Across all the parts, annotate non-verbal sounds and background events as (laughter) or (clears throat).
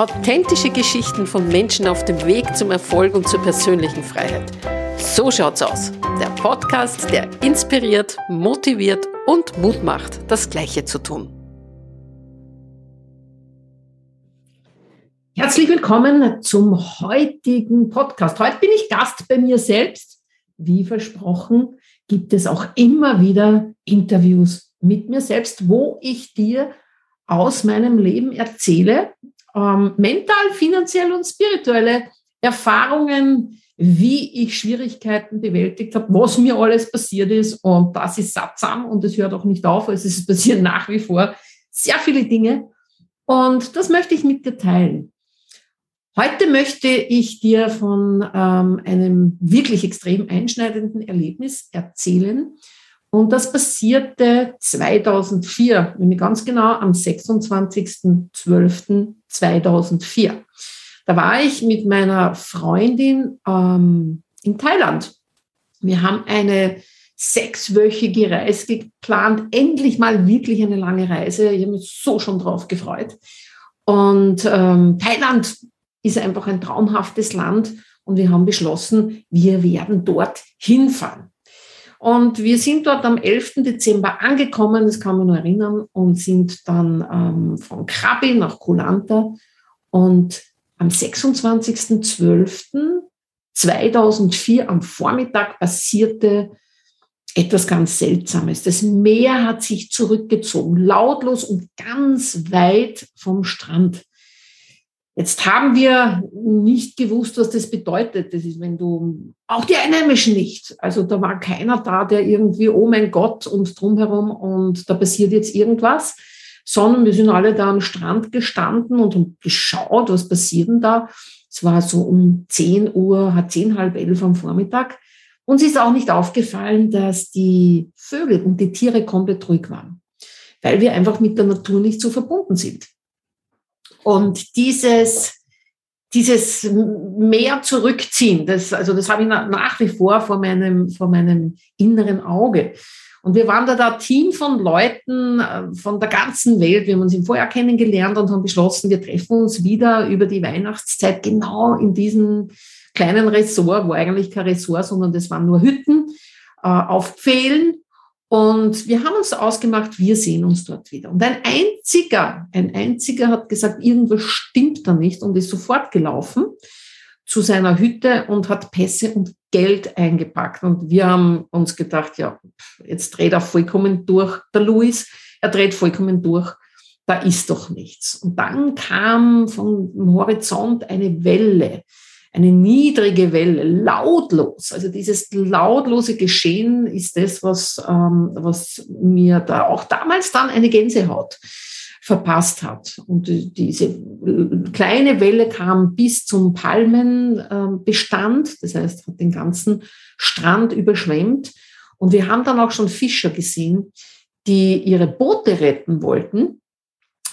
Authentische Geschichten von Menschen auf dem Weg zum Erfolg und zur persönlichen Freiheit. So schaut's aus. Der Podcast, der inspiriert, motiviert und Mut macht, das Gleiche zu tun. Herzlich willkommen zum heutigen Podcast. Heute bin ich Gast bei mir selbst. Wie versprochen, gibt es auch immer wieder Interviews mit mir selbst, wo ich dir aus meinem Leben erzähle, ähm, mental, finanziell und spirituelle Erfahrungen, wie ich Schwierigkeiten bewältigt habe, was mir alles passiert ist. Und das ist sattsam und es hört auch nicht auf. Also es (laughs) passieren nach wie vor sehr viele Dinge. Und das möchte ich mit dir teilen. Heute möchte ich dir von ähm, einem wirklich extrem einschneidenden Erlebnis erzählen. Und das passierte 2004, nämlich ganz genau am 26.12.2004. Da war ich mit meiner Freundin ähm, in Thailand. Wir haben eine sechswöchige Reise geplant, endlich mal wirklich eine lange Reise. Ich habe mich so schon drauf gefreut. Und ähm, Thailand ist einfach ein traumhaftes Land und wir haben beschlossen, wir werden dort hinfahren. Und wir sind dort am 11. Dezember angekommen, das kann man nur erinnern, und sind dann ähm, von Krabi nach Kulanta. Und am 26.12.2004 am Vormittag passierte etwas ganz Seltsames. Das Meer hat sich zurückgezogen, lautlos und ganz weit vom Strand. Jetzt haben wir nicht gewusst, was das bedeutet. Das ist, wenn du, auch die Einheimischen nicht. Also da war keiner da, der irgendwie, oh mein Gott, und drumherum und da passiert jetzt irgendwas, sondern wir sind alle da am Strand gestanden und haben geschaut, was passiert denn da. Es war so um 10 Uhr, hat 10, halb elf am Vormittag. Uns ist auch nicht aufgefallen, dass die Vögel und die Tiere komplett ruhig waren, weil wir einfach mit der Natur nicht so verbunden sind. Und dieses, dieses mehr zurückziehen, das, also das habe ich nach wie vor vor meinem, vor meinem inneren Auge. Und wir waren da da Team von Leuten äh, von der ganzen Welt. Wir haben uns im Vorjahr kennengelernt und haben beschlossen, wir treffen uns wieder über die Weihnachtszeit genau in diesem kleinen Ressort, wo eigentlich kein Ressort, sondern das waren nur Hütten äh, auf Pfählen. Und wir haben uns ausgemacht, wir sehen uns dort wieder. Und ein einziger, ein einziger hat gesagt, irgendwas stimmt da nicht und ist sofort gelaufen zu seiner Hütte und hat Pässe und Geld eingepackt. Und wir haben uns gedacht, ja, jetzt dreht er vollkommen durch. Der Luis, er dreht vollkommen durch. Da ist doch nichts. Und dann kam vom Horizont eine Welle eine niedrige Welle, lautlos. Also dieses lautlose Geschehen ist das, was, ähm, was mir da auch damals dann eine Gänsehaut verpasst hat. Und diese kleine Welle kam bis zum Palmenbestand, das heißt, hat den ganzen Strand überschwemmt. Und wir haben dann auch schon Fischer gesehen, die ihre Boote retten wollten,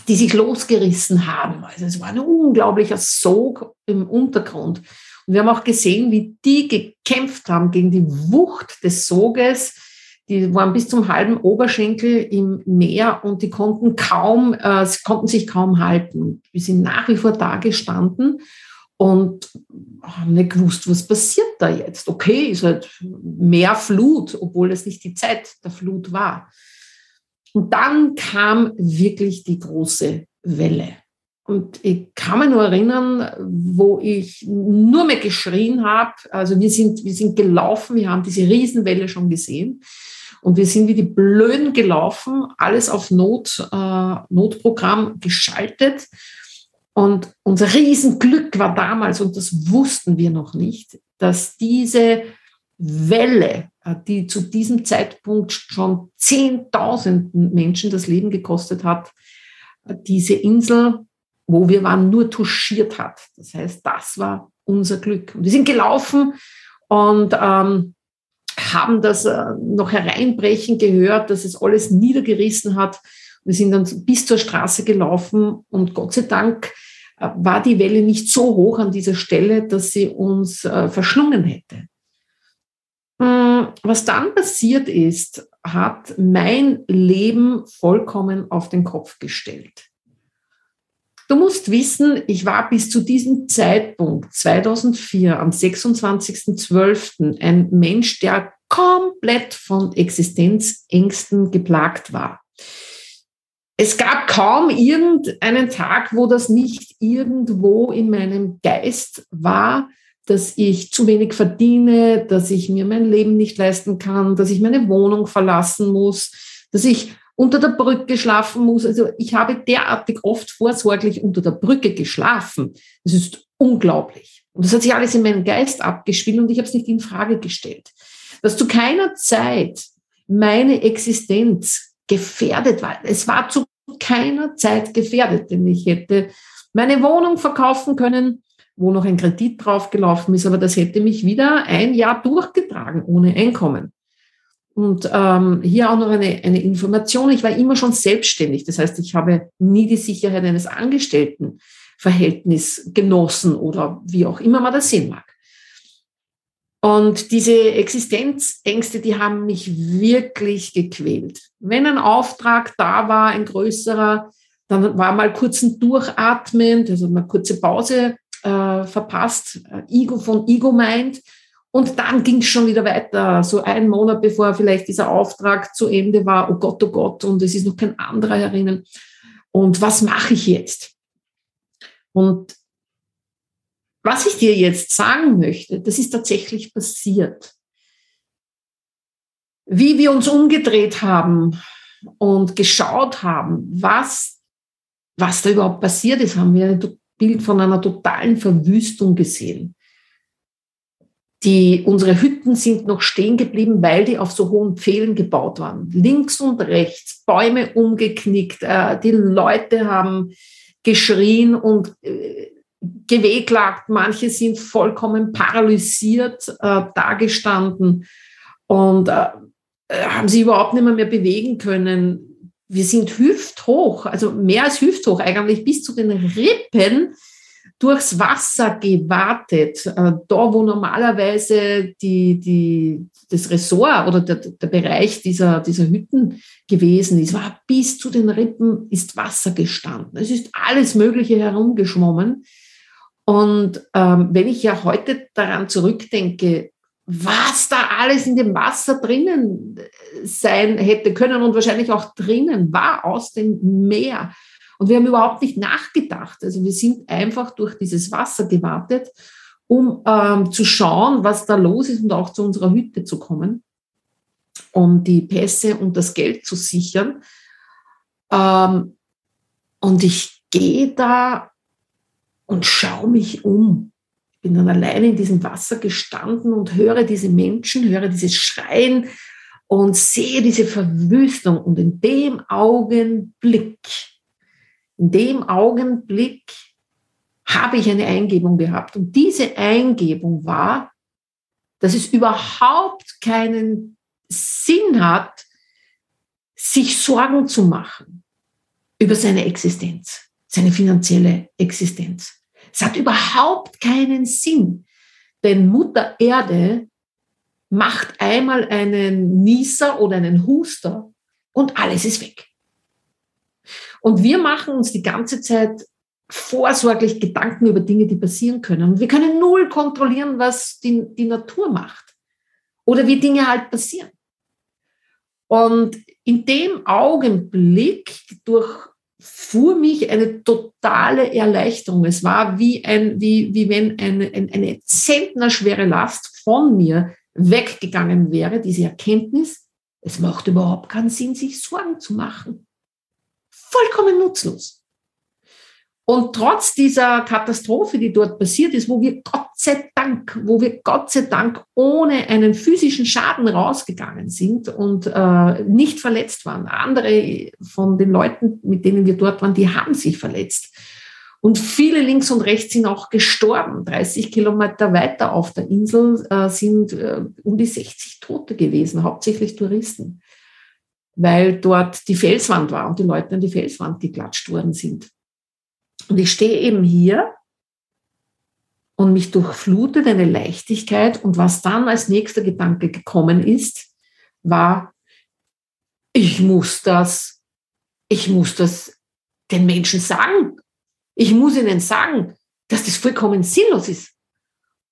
die sich losgerissen haben. Also es war ein unglaublicher Sog im Untergrund. Und wir haben auch gesehen, wie die gekämpft haben gegen die Wucht des Soges. Die waren bis zum halben Oberschenkel im Meer und die konnten kaum, äh, sie konnten sich kaum halten. Wir sind nach wie vor da gestanden und haben nicht gewusst, was passiert da jetzt. Okay, ist halt mehr Flut, obwohl es nicht die Zeit der Flut war. Und dann kam wirklich die große Welle. Und ich kann mich nur erinnern, wo ich nur mehr geschrien habe. Also wir sind, wir sind gelaufen, wir haben diese Riesenwelle schon gesehen. Und wir sind wie die Blöden gelaufen, alles auf Not, äh, Notprogramm geschaltet. Und unser Riesenglück war damals, und das wussten wir noch nicht, dass diese Welle, die zu diesem Zeitpunkt schon Zehntausenden Menschen das Leben gekostet hat, äh, diese Insel wo wir waren, nur touchiert hat. Das heißt, das war unser Glück. Und wir sind gelaufen und ähm, haben das äh, noch hereinbrechen gehört, dass es alles niedergerissen hat. Wir sind dann bis zur Straße gelaufen und Gott sei Dank äh, war die Welle nicht so hoch an dieser Stelle, dass sie uns äh, verschlungen hätte. Hm, was dann passiert ist, hat mein Leben vollkommen auf den Kopf gestellt. Du musst wissen, ich war bis zu diesem Zeitpunkt 2004 am 26.12. ein Mensch, der komplett von Existenzängsten geplagt war. Es gab kaum irgendeinen Tag, wo das nicht irgendwo in meinem Geist war, dass ich zu wenig verdiene, dass ich mir mein Leben nicht leisten kann, dass ich meine Wohnung verlassen muss, dass ich unter der Brücke schlafen muss. Also ich habe derartig oft vorsorglich unter der Brücke geschlafen. Das ist unglaublich. Und das hat sich alles in meinen Geist abgespielt und ich habe es nicht in Frage gestellt. Dass zu keiner Zeit meine Existenz gefährdet war. Es war zu keiner Zeit gefährdet, denn ich hätte meine Wohnung verkaufen können, wo noch ein Kredit draufgelaufen ist, aber das hätte mich wieder ein Jahr durchgetragen ohne Einkommen. Und ähm, hier auch noch eine, eine Information. Ich war immer schon selbstständig. Das heißt, ich habe nie die Sicherheit eines Angestelltenverhältnisses genossen oder wie auch immer man das sehen mag. Und diese Existenzängste, die haben mich wirklich gequält. Wenn ein Auftrag da war, ein größerer, dann war mal kurz ein Durchatmen, also mal kurze Pause äh, verpasst, Ego von Ego Mind. Und dann ging es schon wieder weiter, so einen Monat bevor vielleicht dieser Auftrag zu Ende war, oh Gott, oh Gott, und es ist noch kein anderer herinnen. Und was mache ich jetzt? Und was ich dir jetzt sagen möchte, das ist tatsächlich passiert. Wie wir uns umgedreht haben und geschaut haben, was, was da überhaupt passiert ist, haben wir ein Bild von einer totalen Verwüstung gesehen. Die, unsere Hütten sind noch stehen geblieben, weil die auf so hohen Pfählen gebaut waren. Links und rechts, Bäume umgeknickt, äh, die Leute haben geschrien und äh, gewehklagt. Manche sind vollkommen paralysiert äh, dagestanden und äh, haben sie überhaupt nicht mehr, mehr bewegen können. Wir sind hüfthoch, also mehr als hüfthoch, eigentlich bis zu den Rippen durchs Wasser gewartet, äh, da wo normalerweise die, die, das Ressort oder der, der Bereich dieser, dieser Hütten gewesen ist, war bis zu den Rippen ist Wasser gestanden. Es ist alles Mögliche herumgeschwommen. Und ähm, wenn ich ja heute daran zurückdenke, was da alles in dem Wasser drinnen sein hätte können und wahrscheinlich auch drinnen war aus dem Meer, und wir haben überhaupt nicht nachgedacht. Also wir sind einfach durch dieses Wasser gewartet, um ähm, zu schauen, was da los ist und auch zu unserer Hütte zu kommen, um die Pässe und das Geld zu sichern. Ähm, und ich gehe da und schaue mich um. Ich bin dann alleine in diesem Wasser gestanden und höre diese Menschen, höre dieses Schreien und sehe diese Verwüstung. Und in dem Augenblick in dem Augenblick habe ich eine Eingebung gehabt. Und diese Eingebung war, dass es überhaupt keinen Sinn hat, sich Sorgen zu machen über seine Existenz, seine finanzielle Existenz. Es hat überhaupt keinen Sinn, denn Mutter Erde macht einmal einen Nieser oder einen Huster und alles ist weg. Und wir machen uns die ganze Zeit vorsorglich Gedanken über Dinge, die passieren können. Und wir können null kontrollieren, was die, die Natur macht oder wie Dinge halt passieren. Und in dem Augenblick durchfuhr mich eine totale Erleichterung. Es war wie, ein, wie, wie wenn eine, eine zentnerschwere Last von mir weggegangen wäre, diese Erkenntnis, es macht überhaupt keinen Sinn, sich Sorgen zu machen vollkommen nutzlos. Und trotz dieser Katastrophe, die dort passiert ist, wo wir Gott sei Dank, wo wir Gott sei Dank ohne einen physischen Schaden rausgegangen sind und äh, nicht verletzt waren. Andere von den Leuten, mit denen wir dort waren, die haben sich verletzt. Und viele links und rechts sind auch gestorben. 30 Kilometer weiter auf der Insel äh, sind äh, um die 60 Tote gewesen, hauptsächlich Touristen weil dort die Felswand war und die Leute an die Felswand geklatscht worden sind. Und ich stehe eben hier und mich durchflutet eine Leichtigkeit und was dann als nächster Gedanke gekommen ist, war, ich muss das, ich muss das den Menschen sagen. Ich muss ihnen sagen, dass das vollkommen sinnlos ist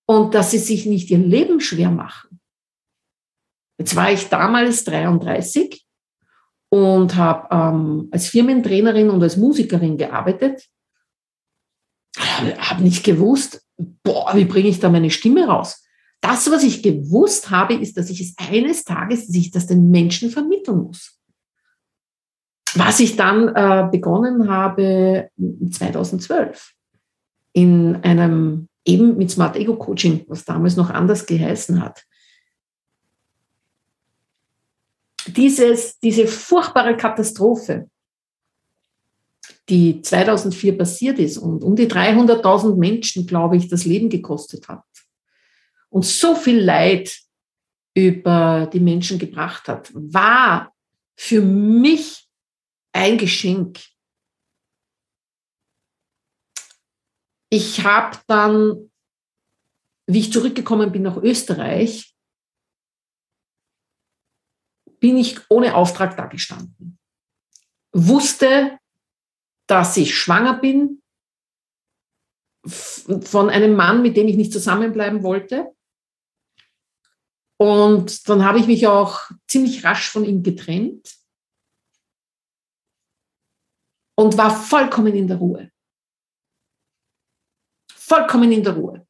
und dass sie sich nicht ihr Leben schwer machen. Jetzt war ich damals 33 und habe ähm, als Firmentrainerin und als Musikerin gearbeitet. Habe nicht gewusst, boah, wie bringe ich da meine Stimme raus? Das, was ich gewusst habe, ist, dass ich es eines Tages, dass ich das den Menschen vermitteln muss. Was ich dann äh, begonnen habe 2012 in einem eben mit Smart Ego Coaching, was damals noch anders geheißen hat. Dieses, diese furchtbare Katastrophe, die 2004 passiert ist und um die 300.000 Menschen, glaube ich, das Leben gekostet hat und so viel Leid über die Menschen gebracht hat, war für mich ein Geschenk. Ich habe dann, wie ich zurückgekommen bin nach Österreich, bin ich ohne Auftrag da gestanden. Wusste, dass ich schwanger bin von einem Mann, mit dem ich nicht zusammenbleiben wollte. Und dann habe ich mich auch ziemlich rasch von ihm getrennt und war vollkommen in der Ruhe. Vollkommen in der Ruhe.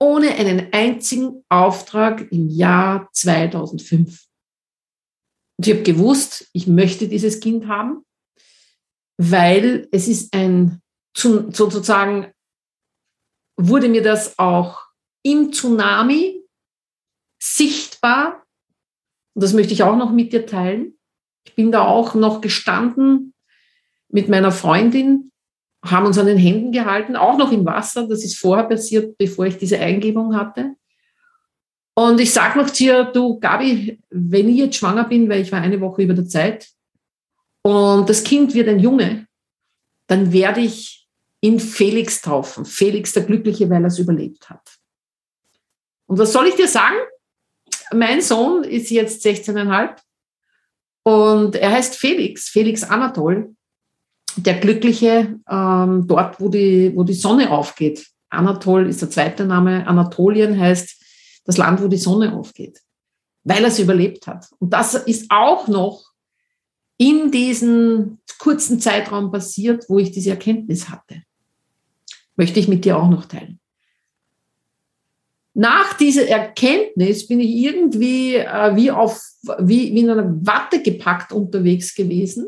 Ohne einen einzigen Auftrag im Jahr 2005. Und ich habe gewusst, ich möchte dieses Kind haben, weil es ist ein, sozusagen, wurde mir das auch im Tsunami sichtbar. Und das möchte ich auch noch mit dir teilen. Ich bin da auch noch gestanden mit meiner Freundin, haben uns an den Händen gehalten, auch noch im Wasser. Das ist vorher passiert, bevor ich diese Eingebung hatte. Und ich sage noch zu ihr, du Gabi, wenn ich jetzt schwanger bin, weil ich war eine Woche über der Zeit und das Kind wird ein Junge, dann werde ich ihn Felix taufen. Felix der Glückliche, weil er es überlebt hat. Und was soll ich dir sagen? Mein Sohn ist jetzt 16,5 und er heißt Felix, Felix Anatol, der Glückliche, ähm, dort, wo die, wo die Sonne aufgeht. Anatol ist der zweite Name. Anatolien heißt das Land, wo die Sonne aufgeht, weil er es überlebt hat. Und das ist auch noch in diesem kurzen Zeitraum passiert, wo ich diese Erkenntnis hatte. Möchte ich mit dir auch noch teilen. Nach dieser Erkenntnis bin ich irgendwie äh, wie, auf, wie, wie in einer Watte gepackt unterwegs gewesen.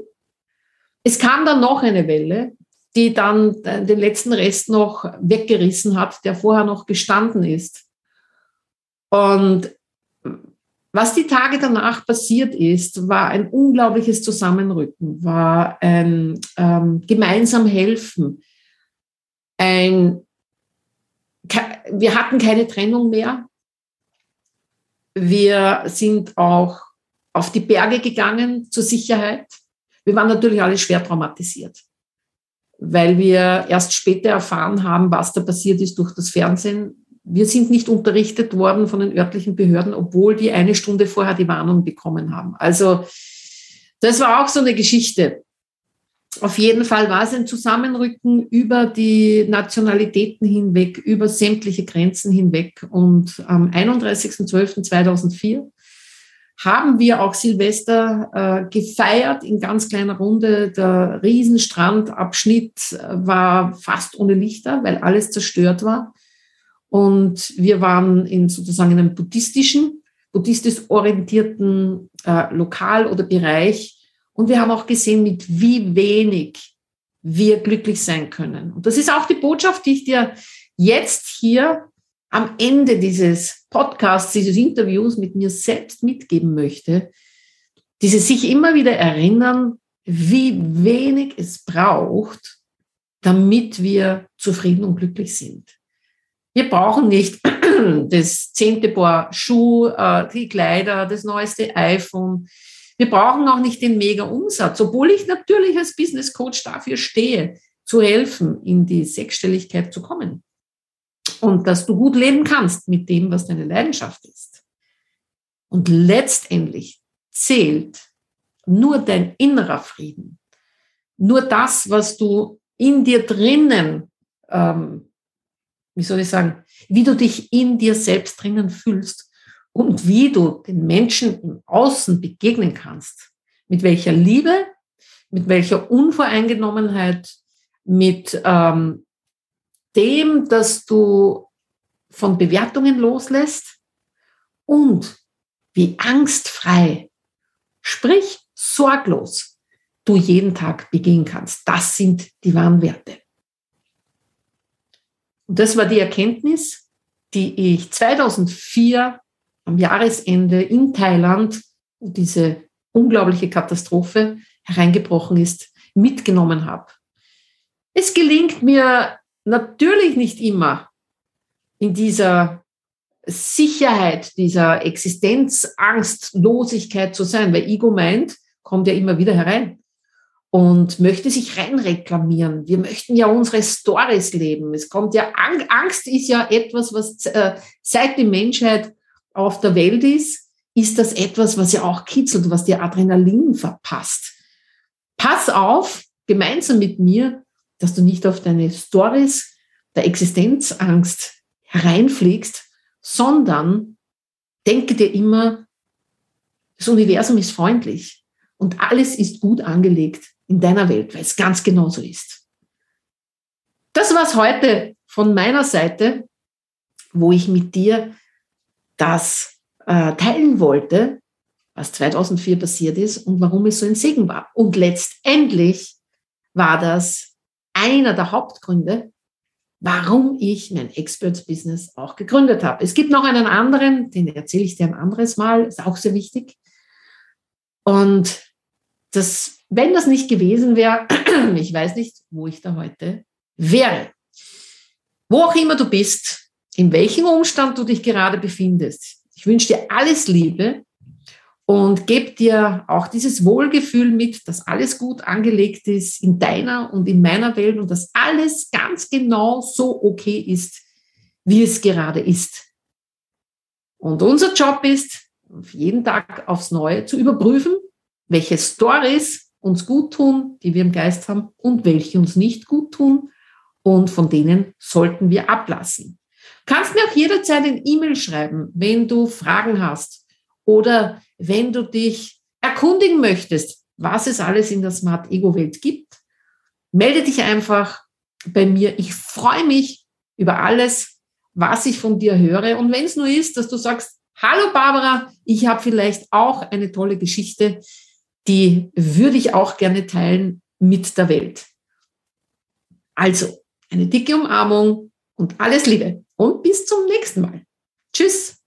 Es kam dann noch eine Welle, die dann den letzten Rest noch weggerissen hat, der vorher noch gestanden ist. Und was die Tage danach passiert ist, war ein unglaubliches Zusammenrücken, war ein ähm, gemeinsam helfen, ein, wir hatten keine Trennung mehr. Wir sind auch auf die Berge gegangen zur Sicherheit. Wir waren natürlich alle schwer traumatisiert, weil wir erst später erfahren haben, was da passiert ist durch das Fernsehen, wir sind nicht unterrichtet worden von den örtlichen Behörden, obwohl die eine Stunde vorher die Warnung bekommen haben. Also das war auch so eine Geschichte. Auf jeden Fall war es ein Zusammenrücken über die Nationalitäten hinweg, über sämtliche Grenzen hinweg. Und am 31.12.2004 haben wir auch Silvester äh, gefeiert in ganz kleiner Runde. Der Riesenstrandabschnitt war fast ohne Lichter, weil alles zerstört war. Und wir waren in sozusagen einem buddhistischen, buddhistisch orientierten äh, Lokal oder Bereich. Und wir haben auch gesehen, mit wie wenig wir glücklich sein können. Und das ist auch die Botschaft, die ich dir jetzt hier am Ende dieses Podcasts, dieses Interviews mit mir selbst mitgeben möchte. Dieses sich immer wieder erinnern, wie wenig es braucht, damit wir zufrieden und glücklich sind. Wir brauchen nicht (clears throat) das zehnte Paar Schuh, äh, die Kleider, das neueste iPhone. Wir brauchen auch nicht den Mega-Umsatz, obwohl ich natürlich als Business Coach dafür stehe, zu helfen, in die Sechsstelligkeit zu kommen. Und dass du gut leben kannst mit dem, was deine Leidenschaft ist. Und letztendlich zählt nur dein innerer Frieden. Nur das, was du in dir drinnen, ähm, wie soll ich sagen, wie du dich in dir selbst drinnen fühlst und wie du den Menschen im Außen begegnen kannst. Mit welcher Liebe, mit welcher Unvoreingenommenheit, mit ähm, dem, dass du von Bewertungen loslässt und wie angstfrei, sprich sorglos, du jeden Tag begehen kannst. Das sind die wahren Werte. Und das war die Erkenntnis, die ich 2004 am Jahresende in Thailand, wo diese unglaubliche Katastrophe hereingebrochen ist, mitgenommen habe. Es gelingt mir natürlich nicht immer in dieser Sicherheit, dieser Existenzangstlosigkeit zu sein, weil Ego meint, kommt ja immer wieder herein und möchte sich reinreklamieren. Wir möchten ja unsere Stories leben. Es kommt ja, Angst ist ja etwas, was äh, seit die Menschheit auf der Welt ist, ist das etwas, was ja auch kitzelt, was dir Adrenalin verpasst. Pass auf, gemeinsam mit mir, dass du nicht auf deine Stories der Existenzangst hereinfliegst, sondern denke dir immer, das Universum ist freundlich und alles ist gut angelegt in deiner Welt, weil es ganz genauso ist. Das war's heute von meiner Seite, wo ich mit dir das äh, teilen wollte, was 2004 passiert ist und warum es so ein Segen war. Und letztendlich war das einer der Hauptgründe, warum ich mein Experts Business auch gegründet habe. Es gibt noch einen anderen, den erzähle ich dir ein anderes Mal, ist auch sehr wichtig. Und das, wenn das nicht gewesen wäre, (clears throat) ich weiß nicht, wo ich da heute wäre. Wo auch immer du bist, in welchem Umstand du dich gerade befindest. Ich wünsche dir alles Liebe und gebe dir auch dieses Wohlgefühl mit, dass alles gut angelegt ist in deiner und in meiner Welt und dass alles ganz genau so okay ist, wie es gerade ist. Und unser Job ist, jeden Tag aufs Neue zu überprüfen, welche Stories uns gut tun, die wir im Geist haben und welche uns nicht gut tun und von denen sollten wir ablassen. Du kannst mir auch jederzeit ein E-Mail schreiben, wenn du Fragen hast oder wenn du dich erkundigen möchtest, was es alles in der Smart Ego Welt gibt, melde dich einfach bei mir. Ich freue mich über alles, was ich von dir höre. Und wenn es nur ist, dass du sagst, hallo Barbara, ich habe vielleicht auch eine tolle Geschichte, die würde ich auch gerne teilen mit der Welt. Also, eine dicke Umarmung und alles Liebe und bis zum nächsten Mal. Tschüss.